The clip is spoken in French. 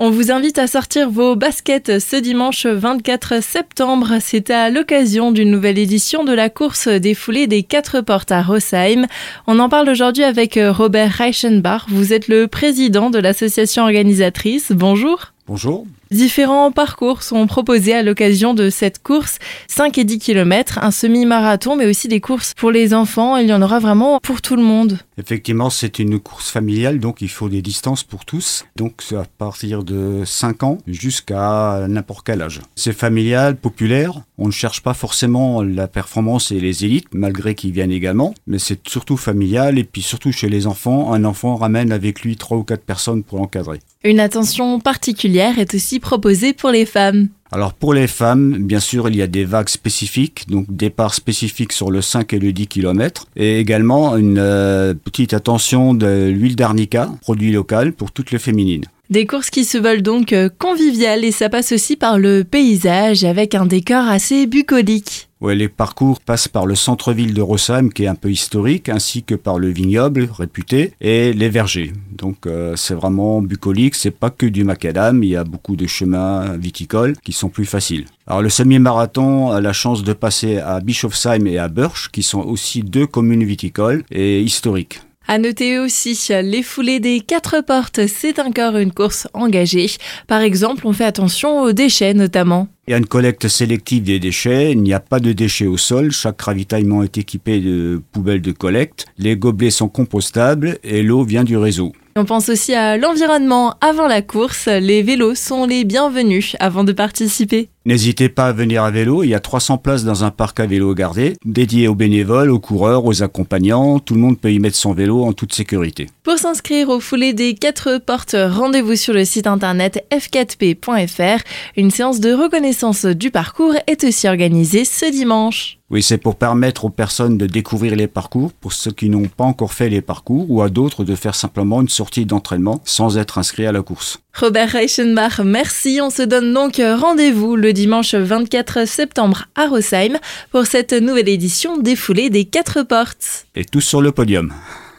On vous invite à sortir vos baskets ce dimanche 24 septembre. C'est à l'occasion d'une nouvelle édition de la course des foulées des quatre portes à Rosheim. On en parle aujourd'hui avec Robert Reichenbach. Vous êtes le président de l'association organisatrice. Bonjour. Bonjour. Différents parcours sont proposés à l'occasion de cette course, 5 et 10 km, un semi-marathon, mais aussi des courses pour les enfants. Il y en aura vraiment pour tout le monde. Effectivement, c'est une course familiale, donc il faut des distances pour tous. Donc à partir de 5 ans jusqu'à n'importe quel âge. C'est familial, populaire. On ne cherche pas forcément la performance et les élites, malgré qu'ils viennent également. Mais c'est surtout familial et puis surtout chez les enfants. Un enfant ramène avec lui 3 ou 4 personnes pour l'encadrer. Une attention particulière est aussi proposée pour les femmes. Alors pour les femmes, bien sûr, il y a des vagues spécifiques, donc départ spécifique sur le 5 et le 10 km, et également une euh, petite attention de l'huile d'arnica, produit local pour toutes les féminines. Des courses qui se veulent donc euh, conviviales et ça passe aussi par le paysage avec un décor assez bucolique. Ouais, les parcours passent par le centre-ville de Rossheim, qui est un peu historique, ainsi que par le vignoble réputé et les vergers. Donc euh, c'est vraiment bucolique, c'est pas que du macadam, il y a beaucoup de chemins viticoles qui sont plus faciles. Alors le semi-marathon a la chance de passer à Bischofsheim et à Bursch, qui sont aussi deux communes viticoles et historiques. À noter aussi, les foulées des quatre portes, c'est encore une course engagée. Par exemple, on fait attention aux déchets notamment. Il y a une collecte sélective des déchets, il n'y a pas de déchets au sol, chaque ravitaillement est équipé de poubelles de collecte, les gobelets sont compostables et l'eau vient du réseau. On pense aussi à l'environnement avant la course. Les vélos sont les bienvenus avant de participer. N'hésitez pas à venir à vélo, il y a 300 places dans un parc à vélo gardé, dédié aux bénévoles, aux coureurs, aux accompagnants. Tout le monde peut y mettre son vélo en toute sécurité. Pour s'inscrire au foulées des quatre portes, rendez-vous sur le site internet f4p.fr. Une séance de reconnaissance du parcours est aussi organisée ce dimanche. Oui, c'est pour permettre aux personnes de découvrir les parcours, pour ceux qui n'ont pas encore fait les parcours, ou à d'autres de faire simplement une sortie d'entraînement sans être inscrit à la course. Robert Reichenbach, merci. On se donne donc rendez-vous le dimanche 24 septembre à Rosheim pour cette nouvelle édition défoulée des quatre portes. Et tous sur le podium.